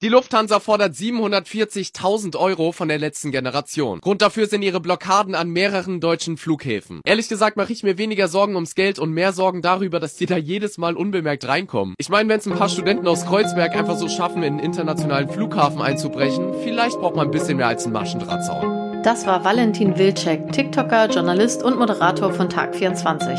Die Lufthansa fordert 740.000 Euro von der letzten Generation. Grund dafür sind ihre Blockaden an mehreren deutschen Flughäfen. Ehrlich gesagt mache ich mir weniger Sorgen ums Geld und mehr Sorgen darüber, dass die da jedes Mal unbemerkt reinkommen. Ich meine, wenn es ein paar Studenten aus Kreuzberg einfach so schaffen, in einen internationalen Flughafen einzubrechen, vielleicht braucht man ein bisschen mehr als einen Maschendrahtzaun. Das war Valentin Wilczek, TikToker, Journalist und Moderator von Tag 24.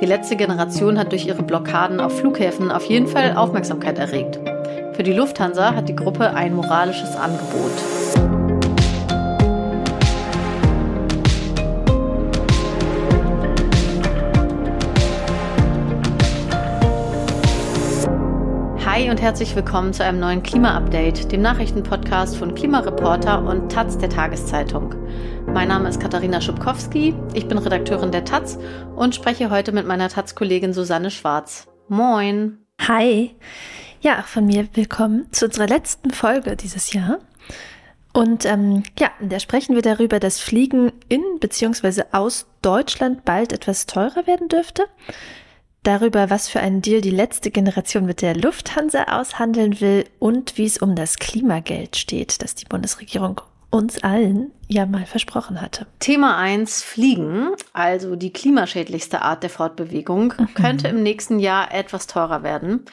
Die letzte Generation hat durch ihre Blockaden auf Flughäfen auf jeden Fall Aufmerksamkeit erregt. Für die Lufthansa hat die Gruppe ein moralisches Angebot. Hi und herzlich willkommen zu einem neuen Klima-Update, dem Nachrichtenpodcast von Klimareporter und Taz der Tageszeitung. Mein Name ist Katharina Schubkowski, ich bin Redakteurin der Taz und spreche heute mit meiner Taz-Kollegin Susanne Schwarz. Moin! Hi! Ja, von mir willkommen zu unserer letzten Folge dieses Jahr. Und ähm, ja, in der sprechen wir darüber, dass Fliegen in bzw. aus Deutschland bald etwas teurer werden dürfte. Darüber, was für einen Deal die letzte Generation mit der Lufthansa aushandeln will und wie es um das Klimageld steht, das die Bundesregierung uns allen ja mal versprochen hatte. Thema 1, Fliegen, also die klimaschädlichste Art der Fortbewegung, mhm. könnte im nächsten Jahr etwas teurer werden.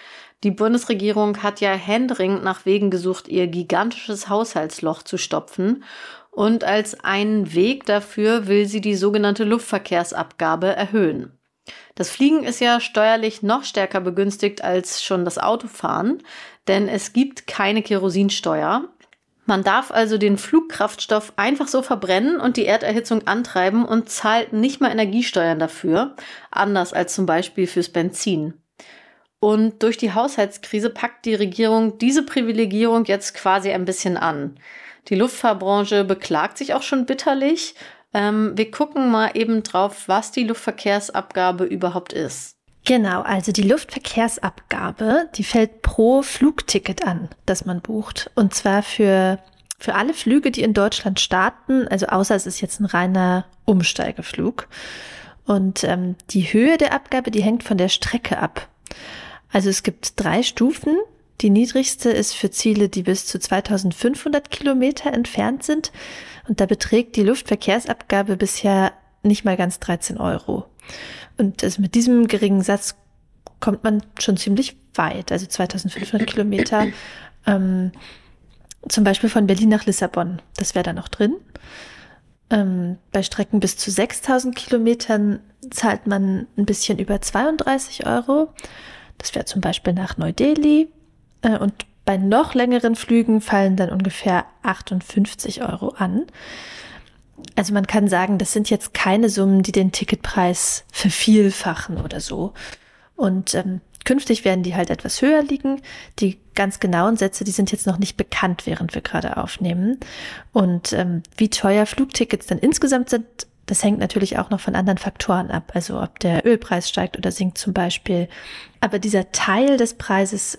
Die Bundesregierung hat ja händeringend nach Wegen gesucht, ihr gigantisches Haushaltsloch zu stopfen. Und als einen Weg dafür will sie die sogenannte Luftverkehrsabgabe erhöhen. Das Fliegen ist ja steuerlich noch stärker begünstigt als schon das Autofahren, denn es gibt keine Kerosinsteuer. Man darf also den Flugkraftstoff einfach so verbrennen und die Erderhitzung antreiben und zahlt nicht mal Energiesteuern dafür, anders als zum Beispiel fürs Benzin. Und durch die Haushaltskrise packt die Regierung diese Privilegierung jetzt quasi ein bisschen an. Die Luftfahrtbranche beklagt sich auch schon bitterlich. Ähm, wir gucken mal eben drauf, was die Luftverkehrsabgabe überhaupt ist. Genau, also die Luftverkehrsabgabe, die fällt pro Flugticket an, das man bucht. Und zwar für, für alle Flüge, die in Deutschland starten, also außer es ist jetzt ein reiner Umsteigeflug. Und ähm, die Höhe der Abgabe, die hängt von der Strecke ab. Also es gibt drei Stufen. Die niedrigste ist für Ziele, die bis zu 2500 Kilometer entfernt sind. Und da beträgt die Luftverkehrsabgabe bisher nicht mal ganz 13 Euro. Und also mit diesem geringen Satz kommt man schon ziemlich weit. Also 2500 Kilometer. Ähm, zum Beispiel von Berlin nach Lissabon. Das wäre da noch drin. Ähm, bei Strecken bis zu 6000 Kilometern zahlt man ein bisschen über 32 Euro. Das wäre zum Beispiel nach Neu-Delhi. Äh, und bei noch längeren Flügen fallen dann ungefähr 58 Euro an. Also man kann sagen, das sind jetzt keine Summen, die den Ticketpreis vervielfachen oder so. Und ähm, künftig werden die halt etwas höher liegen. Die ganz genauen Sätze, die sind jetzt noch nicht bekannt, während wir gerade aufnehmen. Und ähm, wie teuer Flugtickets dann insgesamt sind, das hängt natürlich auch noch von anderen Faktoren ab, also ob der Ölpreis steigt oder sinkt zum Beispiel. Aber dieser Teil des Preises,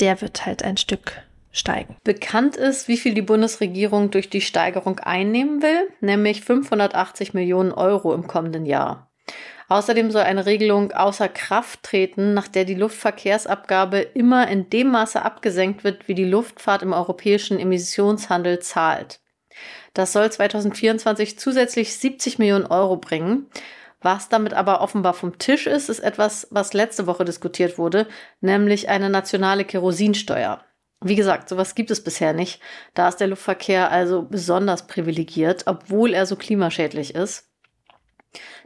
der wird halt ein Stück steigen. Bekannt ist, wie viel die Bundesregierung durch die Steigerung einnehmen will, nämlich 580 Millionen Euro im kommenden Jahr. Außerdem soll eine Regelung außer Kraft treten, nach der die Luftverkehrsabgabe immer in dem Maße abgesenkt wird, wie die Luftfahrt im europäischen Emissionshandel zahlt. Das soll 2024 zusätzlich 70 Millionen Euro bringen. Was damit aber offenbar vom Tisch ist, ist etwas, was letzte Woche diskutiert wurde, nämlich eine nationale Kerosinsteuer. Wie gesagt, sowas gibt es bisher nicht. Da ist der Luftverkehr also besonders privilegiert, obwohl er so klimaschädlich ist.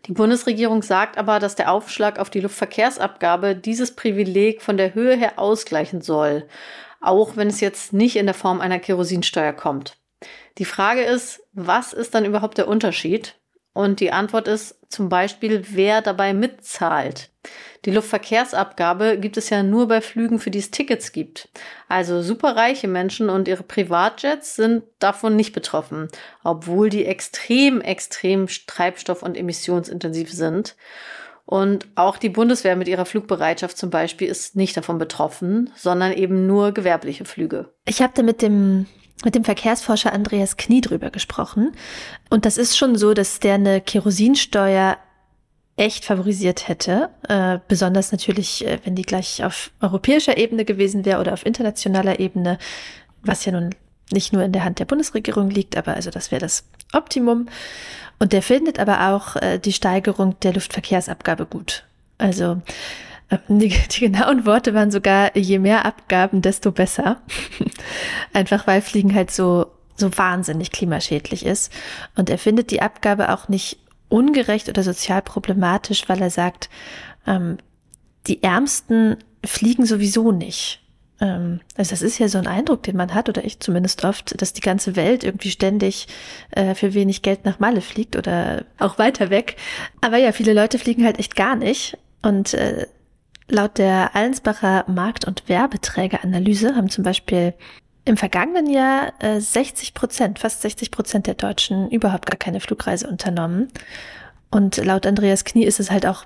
Die Bundesregierung sagt aber, dass der Aufschlag auf die Luftverkehrsabgabe dieses Privileg von der Höhe her ausgleichen soll, auch wenn es jetzt nicht in der Form einer Kerosinsteuer kommt. Die Frage ist, was ist dann überhaupt der Unterschied? Und die Antwort ist zum Beispiel, wer dabei mitzahlt. Die Luftverkehrsabgabe gibt es ja nur bei Flügen, für die es Tickets gibt. Also superreiche Menschen und ihre Privatjets sind davon nicht betroffen, obwohl die extrem, extrem treibstoff- und emissionsintensiv sind. Und auch die Bundeswehr mit ihrer Flugbereitschaft zum Beispiel ist nicht davon betroffen, sondern eben nur gewerbliche Flüge. Ich habe da mit dem mit dem Verkehrsforscher Andreas Knie drüber gesprochen. Und das ist schon so, dass der eine Kerosinsteuer echt favorisiert hätte. Äh, besonders natürlich, äh, wenn die gleich auf europäischer Ebene gewesen wäre oder auf internationaler Ebene. was ja nun nicht nur in der Hand der Bundesregierung liegt, aber also das wäre das Optimum. Und der findet aber auch äh, die Steigerung der Luftverkehrsabgabe gut. Also die, die genauen Worte waren sogar, je mehr Abgaben, desto besser. Einfach weil Fliegen halt so, so wahnsinnig klimaschädlich ist. Und er findet die Abgabe auch nicht ungerecht oder sozial problematisch, weil er sagt, ähm, die Ärmsten fliegen sowieso nicht. Ähm, also das ist ja so ein Eindruck, den man hat, oder ich zumindest oft, dass die ganze Welt irgendwie ständig äh, für wenig Geld nach Malle fliegt oder auch weiter weg. Aber ja, viele Leute fliegen halt echt gar nicht. Und äh, laut der Allensbacher Markt- und Werbeträgeranalyse haben zum Beispiel im vergangenen Jahr äh, 60 Prozent, fast 60 Prozent der Deutschen überhaupt gar keine Flugreise unternommen. Und laut Andreas Knie ist es halt auch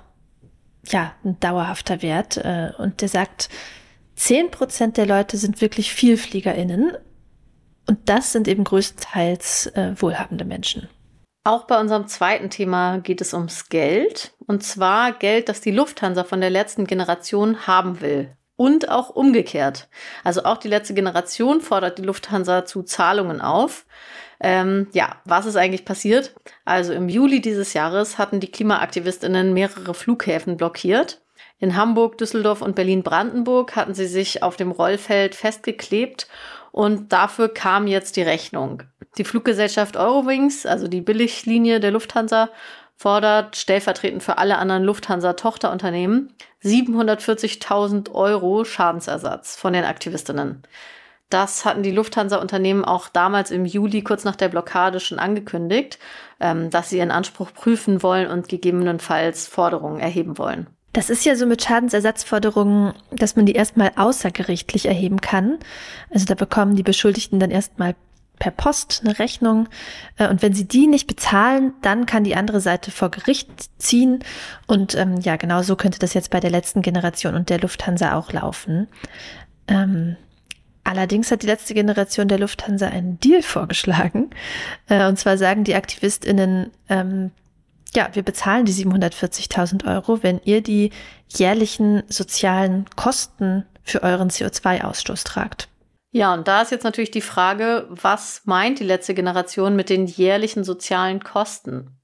ja ein dauerhafter Wert. Äh, und der sagt, 10 Prozent der Leute sind wirklich VielfliegerInnen. Und das sind eben größtenteils äh, wohlhabende Menschen. Auch bei unserem zweiten Thema geht es ums Geld. Und zwar Geld, das die Lufthansa von der letzten Generation haben will. Und auch umgekehrt. Also auch die letzte Generation fordert die Lufthansa zu Zahlungen auf. Ähm, ja, was ist eigentlich passiert? Also im Juli dieses Jahres hatten die Klimaaktivistinnen mehrere Flughäfen blockiert. In Hamburg, Düsseldorf und Berlin-Brandenburg hatten sie sich auf dem Rollfeld festgeklebt und dafür kam jetzt die Rechnung. Die Fluggesellschaft Eurowings, also die Billiglinie der Lufthansa, fordert stellvertretend für alle anderen Lufthansa-Tochterunternehmen 740.000 Euro Schadensersatz von den Aktivistinnen. Das hatten die Lufthansa-Unternehmen auch damals im Juli kurz nach der Blockade schon angekündigt, ähm, dass sie ihren Anspruch prüfen wollen und gegebenenfalls Forderungen erheben wollen. Das ist ja so mit Schadensersatzforderungen, dass man die erstmal außergerichtlich erheben kann. Also da bekommen die Beschuldigten dann erstmal per Post eine Rechnung. Äh, und wenn sie die nicht bezahlen, dann kann die andere Seite vor Gericht ziehen. Und ähm, ja, genau so könnte das jetzt bei der letzten Generation und der Lufthansa auch laufen. Ähm, allerdings hat die letzte Generation der Lufthansa einen Deal vorgeschlagen. Äh, und zwar sagen die AktivistInnen, ähm, ja, wir bezahlen die 740.000 Euro, wenn ihr die jährlichen sozialen Kosten für euren CO2-Ausstoß tragt. Ja, und da ist jetzt natürlich die Frage, was meint die letzte Generation mit den jährlichen sozialen Kosten?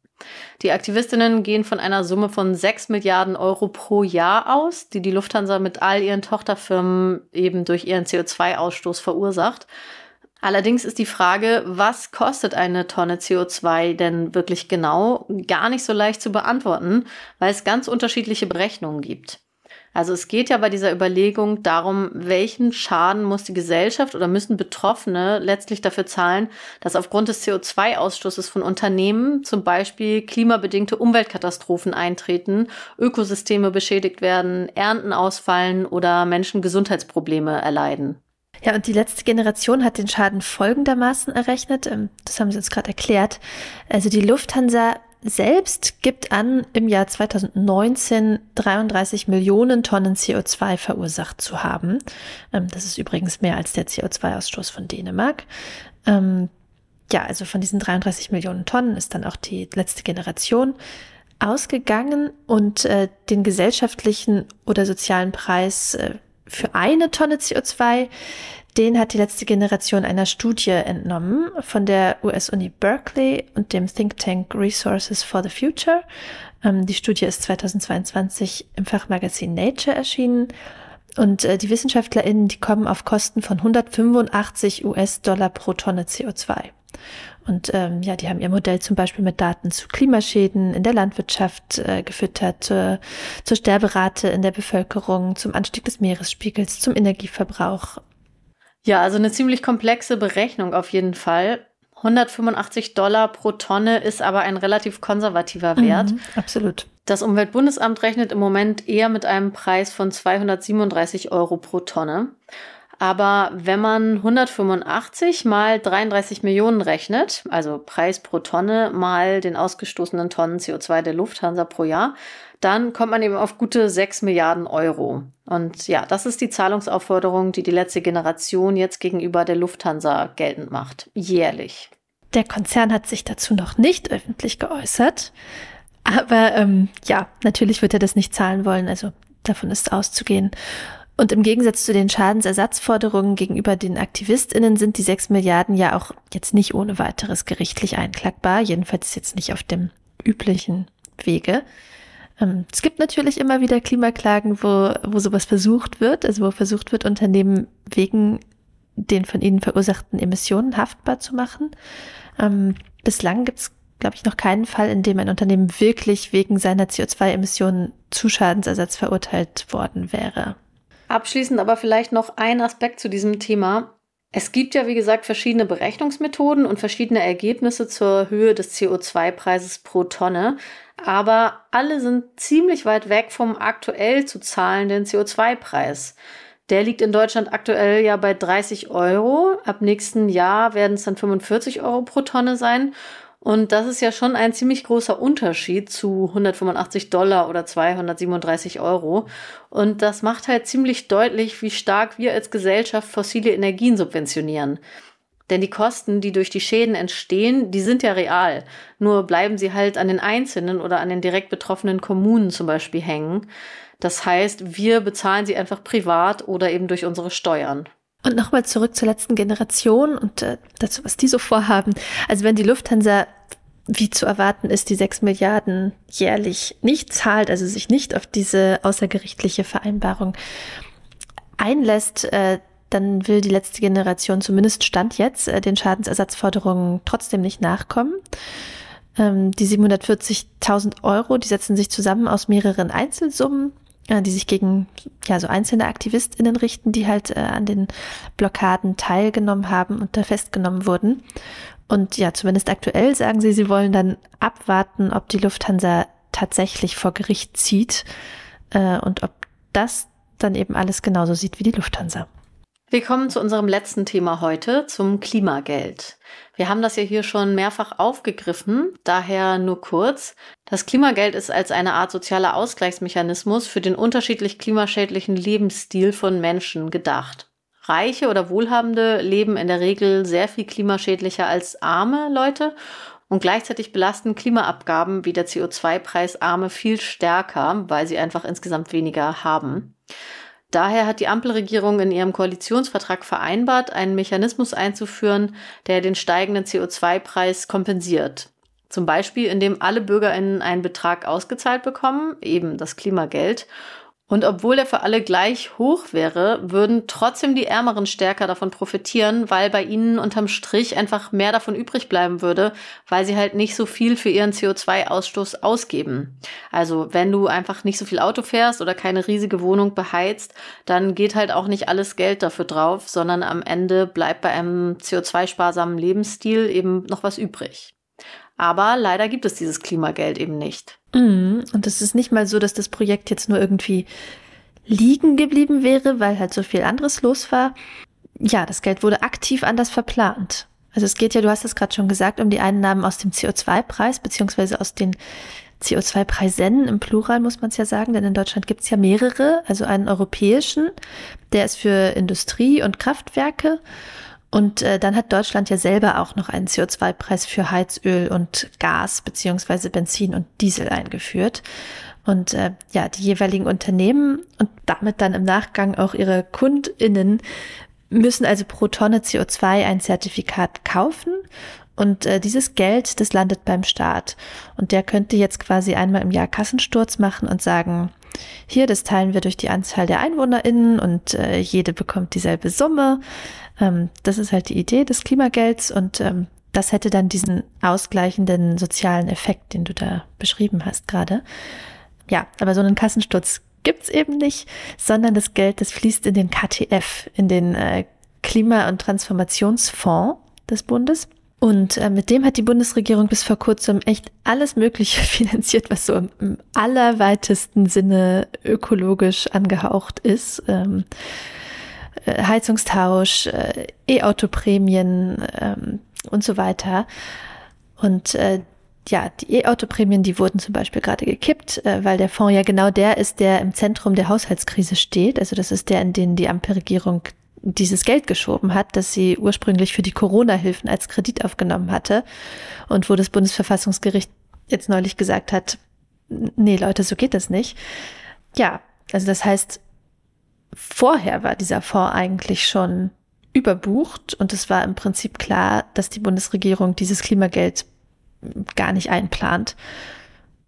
Die Aktivistinnen gehen von einer Summe von 6 Milliarden Euro pro Jahr aus, die die Lufthansa mit all ihren Tochterfirmen eben durch ihren CO2-Ausstoß verursacht. Allerdings ist die Frage, was kostet eine Tonne CO2 denn wirklich genau, gar nicht so leicht zu beantworten, weil es ganz unterschiedliche Berechnungen gibt. Also es geht ja bei dieser Überlegung darum, welchen Schaden muss die Gesellschaft oder müssen Betroffene letztlich dafür zahlen, dass aufgrund des CO2-Ausstoßes von Unternehmen zum Beispiel klimabedingte Umweltkatastrophen eintreten, Ökosysteme beschädigt werden, Ernten ausfallen oder Menschen Gesundheitsprobleme erleiden. Ja, und die letzte Generation hat den Schaden folgendermaßen errechnet. Ähm, das haben Sie uns gerade erklärt. Also die Lufthansa selbst gibt an, im Jahr 2019 33 Millionen Tonnen CO2 verursacht zu haben. Ähm, das ist übrigens mehr als der CO2-Ausstoß von Dänemark. Ähm, ja, also von diesen 33 Millionen Tonnen ist dann auch die letzte Generation ausgegangen und äh, den gesellschaftlichen oder sozialen Preis äh, für eine Tonne CO2. Den hat die letzte Generation einer Studie entnommen von der US-Uni Berkeley und dem Think Tank Resources for the Future. Ähm, die Studie ist 2022 im Fachmagazin Nature erschienen. Und äh, die WissenschaftlerInnen, die kommen auf Kosten von 185 US-Dollar pro Tonne CO2. Und ähm, ja, die haben ihr Modell zum Beispiel mit Daten zu Klimaschäden in der Landwirtschaft äh, gefüttert, äh, zur Sterberate in der Bevölkerung, zum Anstieg des Meeresspiegels, zum Energieverbrauch. Ja, also eine ziemlich komplexe Berechnung auf jeden Fall. 185 Dollar pro Tonne ist aber ein relativ konservativer Wert. Mhm, absolut. Das Umweltbundesamt rechnet im Moment eher mit einem Preis von 237 Euro pro Tonne. Aber wenn man 185 mal 33 Millionen rechnet, also Preis pro Tonne mal den ausgestoßenen Tonnen CO2 der Lufthansa pro Jahr, dann kommt man eben auf gute 6 Milliarden Euro. Und ja, das ist die Zahlungsaufforderung, die die letzte Generation jetzt gegenüber der Lufthansa geltend macht. Jährlich. Der Konzern hat sich dazu noch nicht öffentlich geäußert. Aber ähm, ja, natürlich wird er das nicht zahlen wollen. Also davon ist auszugehen. Und im Gegensatz zu den Schadensersatzforderungen gegenüber den AktivistInnen sind die sechs Milliarden ja auch jetzt nicht ohne weiteres gerichtlich einklagbar, jedenfalls jetzt nicht auf dem üblichen Wege. Ähm, es gibt natürlich immer wieder Klimaklagen, wo, wo sowas versucht wird, also wo versucht wird, Unternehmen wegen den von ihnen verursachten Emissionen haftbar zu machen. Ähm, bislang gibt es, glaube ich, noch keinen Fall, in dem ein Unternehmen wirklich wegen seiner CO2-Emissionen zu Schadensersatz verurteilt worden wäre. Abschließend aber vielleicht noch ein Aspekt zu diesem Thema. Es gibt ja, wie gesagt, verschiedene Berechnungsmethoden und verschiedene Ergebnisse zur Höhe des CO2-Preises pro Tonne, aber alle sind ziemlich weit weg vom aktuell zu zahlenden CO2-Preis. Der liegt in Deutschland aktuell ja bei 30 Euro. Ab nächsten Jahr werden es dann 45 Euro pro Tonne sein. Und das ist ja schon ein ziemlich großer Unterschied zu 185 Dollar oder 237 Euro. Und das macht halt ziemlich deutlich, wie stark wir als Gesellschaft fossile Energien subventionieren. Denn die Kosten, die durch die Schäden entstehen, die sind ja real. Nur bleiben sie halt an den Einzelnen oder an den direkt betroffenen Kommunen zum Beispiel hängen. Das heißt, wir bezahlen sie einfach privat oder eben durch unsere Steuern. Und nochmal zurück zur letzten Generation und äh, dazu, was die so vorhaben. Also wenn die Lufthansa, wie zu erwarten ist, die sechs Milliarden jährlich nicht zahlt, also sich nicht auf diese außergerichtliche Vereinbarung einlässt, äh, dann will die letzte Generation zumindest Stand jetzt äh, den Schadensersatzforderungen trotzdem nicht nachkommen. Ähm, die 740.000 Euro, die setzen sich zusammen aus mehreren Einzelsummen die sich gegen ja so einzelne AktivistInnen richten, die halt äh, an den Blockaden teilgenommen haben und da festgenommen wurden. Und ja, zumindest aktuell sagen sie, sie wollen dann abwarten, ob die Lufthansa tatsächlich vor Gericht zieht äh, und ob das dann eben alles genauso sieht wie die Lufthansa. Wir kommen zu unserem letzten Thema heute, zum Klimageld. Wir haben das ja hier schon mehrfach aufgegriffen, daher nur kurz. Das Klimageld ist als eine Art sozialer Ausgleichsmechanismus für den unterschiedlich klimaschädlichen Lebensstil von Menschen gedacht. Reiche oder Wohlhabende leben in der Regel sehr viel klimaschädlicher als arme Leute und gleichzeitig belasten Klimaabgaben wie der CO2-Preis Arme viel stärker, weil sie einfach insgesamt weniger haben. Daher hat die Ampelregierung in ihrem Koalitionsvertrag vereinbart, einen Mechanismus einzuführen, der den steigenden CO2-Preis kompensiert. Zum Beispiel, indem alle BürgerInnen einen Betrag ausgezahlt bekommen, eben das Klimageld, und obwohl er für alle gleich hoch wäre, würden trotzdem die Ärmeren stärker davon profitieren, weil bei ihnen unterm Strich einfach mehr davon übrig bleiben würde, weil sie halt nicht so viel für ihren CO2-Ausstoß ausgeben. Also wenn du einfach nicht so viel Auto fährst oder keine riesige Wohnung beheizt, dann geht halt auch nicht alles Geld dafür drauf, sondern am Ende bleibt bei einem CO2-sparsamen Lebensstil eben noch was übrig. Aber leider gibt es dieses Klimageld eben nicht. Mhm. Und es ist nicht mal so, dass das Projekt jetzt nur irgendwie liegen geblieben wäre, weil halt so viel anderes los war. Ja, das Geld wurde aktiv anders verplant. Also es geht ja, du hast es gerade schon gesagt, um die Einnahmen aus dem CO2-Preis, beziehungsweise aus den CO2-Preisen im Plural muss man es ja sagen, denn in Deutschland gibt es ja mehrere, also einen europäischen, der ist für Industrie und Kraftwerke und äh, dann hat Deutschland ja selber auch noch einen CO2-Preis für Heizöl und Gas beziehungsweise Benzin und Diesel eingeführt. Und äh, ja, die jeweiligen Unternehmen und damit dann im Nachgang auch ihre KundInnen müssen also pro Tonne CO2 ein Zertifikat kaufen. Und äh, dieses Geld, das landet beim Staat. Und der könnte jetzt quasi einmal im Jahr Kassensturz machen und sagen, hier, das teilen wir durch die Anzahl der EinwohnerInnen und äh, jede bekommt dieselbe Summe. Ähm, das ist halt die Idee des Klimagelds und ähm, das hätte dann diesen ausgleichenden sozialen Effekt, den du da beschrieben hast gerade. Ja, aber so einen Kassensturz gibt's eben nicht, sondern das Geld, das fließt in den KTF, in den äh, Klima- und Transformationsfonds des Bundes. Und äh, mit dem hat die Bundesregierung bis vor kurzem echt alles Mögliche finanziert, was so im, im allerweitesten Sinne ökologisch angehaucht ist. Ähm, äh, Heizungstausch, äh, E-Auto-Prämien ähm, und so weiter. Und äh, ja, die E-Auto-Prämien, die wurden zum Beispiel gerade gekippt, äh, weil der Fonds ja genau der ist, der im Zentrum der Haushaltskrise steht. Also das ist der, in den die Ampelregierung dieses Geld geschoben hat, das sie ursprünglich für die Corona-Hilfen als Kredit aufgenommen hatte und wo das Bundesverfassungsgericht jetzt neulich gesagt hat, nee Leute, so geht das nicht. Ja, also das heißt, vorher war dieser Fonds eigentlich schon überbucht und es war im Prinzip klar, dass die Bundesregierung dieses Klimageld gar nicht einplant.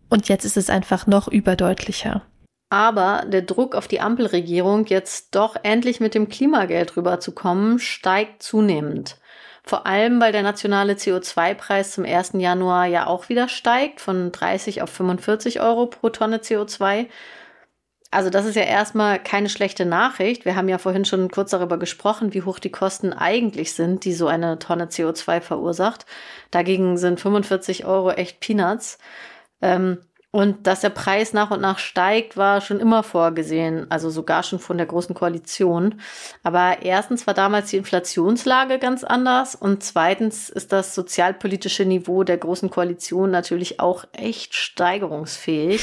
Und jetzt ist es einfach noch überdeutlicher. Aber der Druck auf die Ampelregierung, jetzt doch endlich mit dem Klimageld rüberzukommen, steigt zunehmend. Vor allem, weil der nationale CO2-Preis zum 1. Januar ja auch wieder steigt, von 30 auf 45 Euro pro Tonne CO2. Also das ist ja erstmal keine schlechte Nachricht. Wir haben ja vorhin schon kurz darüber gesprochen, wie hoch die Kosten eigentlich sind, die so eine Tonne CO2 verursacht. Dagegen sind 45 Euro echt Peanuts. Ähm, und dass der Preis nach und nach steigt, war schon immer vorgesehen, also sogar schon von der Großen Koalition. Aber erstens war damals die Inflationslage ganz anders und zweitens ist das sozialpolitische Niveau der Großen Koalition natürlich auch echt steigerungsfähig.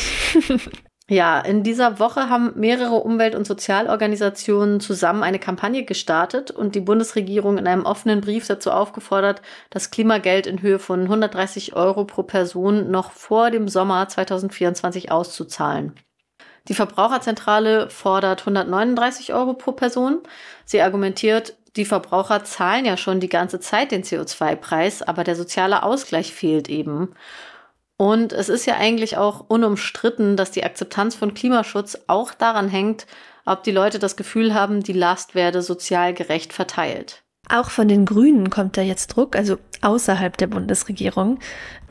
Ja, in dieser Woche haben mehrere Umwelt- und Sozialorganisationen zusammen eine Kampagne gestartet und die Bundesregierung in einem offenen Brief dazu aufgefordert, das Klimageld in Höhe von 130 Euro pro Person noch vor dem Sommer 2024 auszuzahlen. Die Verbraucherzentrale fordert 139 Euro pro Person. Sie argumentiert, die Verbraucher zahlen ja schon die ganze Zeit den CO2-Preis, aber der soziale Ausgleich fehlt eben. Und es ist ja eigentlich auch unumstritten, dass die Akzeptanz von Klimaschutz auch daran hängt, ob die Leute das Gefühl haben, die Last werde sozial gerecht verteilt. Auch von den Grünen kommt da jetzt Druck, also außerhalb der Bundesregierung.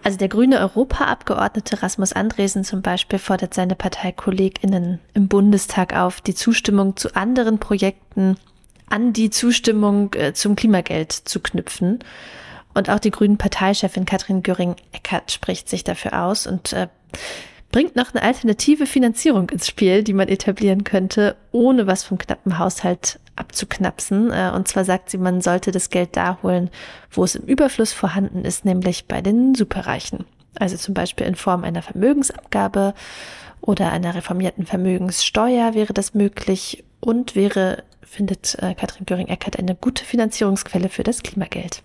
Also der grüne Europaabgeordnete Rasmus Andresen zum Beispiel fordert seine ParteikollegInnen im Bundestag auf, die Zustimmung zu anderen Projekten an die Zustimmung äh, zum Klimageld zu knüpfen. Und auch die grünen Parteichefin Katrin Göring-Eckert spricht sich dafür aus und äh, bringt noch eine alternative Finanzierung ins Spiel, die man etablieren könnte, ohne was vom knappen Haushalt abzuknapsen. Äh, und zwar sagt sie, man sollte das Geld da holen, wo es im Überfluss vorhanden ist, nämlich bei den Superreichen. Also zum Beispiel in Form einer Vermögensabgabe oder einer reformierten Vermögenssteuer wäre das möglich und wäre, findet äh, Katrin Göring-Eckert, eine gute Finanzierungsquelle für das Klimageld.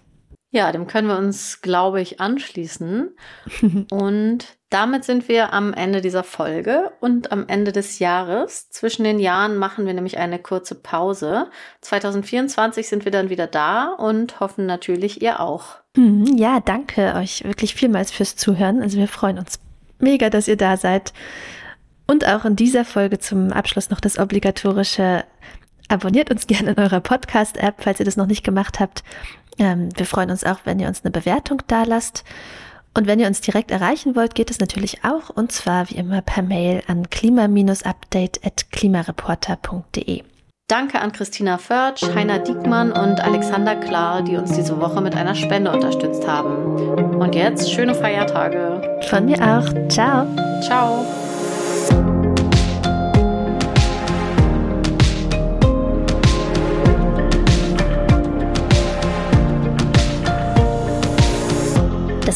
Ja, dem können wir uns, glaube ich, anschließen. und damit sind wir am Ende dieser Folge und am Ende des Jahres. Zwischen den Jahren machen wir nämlich eine kurze Pause. 2024 sind wir dann wieder da und hoffen natürlich ihr auch. Hm, ja, danke euch wirklich vielmals fürs Zuhören. Also wir freuen uns mega, dass ihr da seid. Und auch in dieser Folge zum Abschluss noch das obligatorische Abonniert uns gerne in eurer Podcast-App, falls ihr das noch nicht gemacht habt. Ähm, wir freuen uns auch, wenn ihr uns eine Bewertung da lasst. Und wenn ihr uns direkt erreichen wollt, geht es natürlich auch, und zwar wie immer per Mail an klima-update.klimareporter.de. Danke an Christina Förtsch, Heiner Diekmann und Alexander Klar, die uns diese Woche mit einer Spende unterstützt haben. Und jetzt schöne Feiertage. Von mir auch. Ciao. Ciao.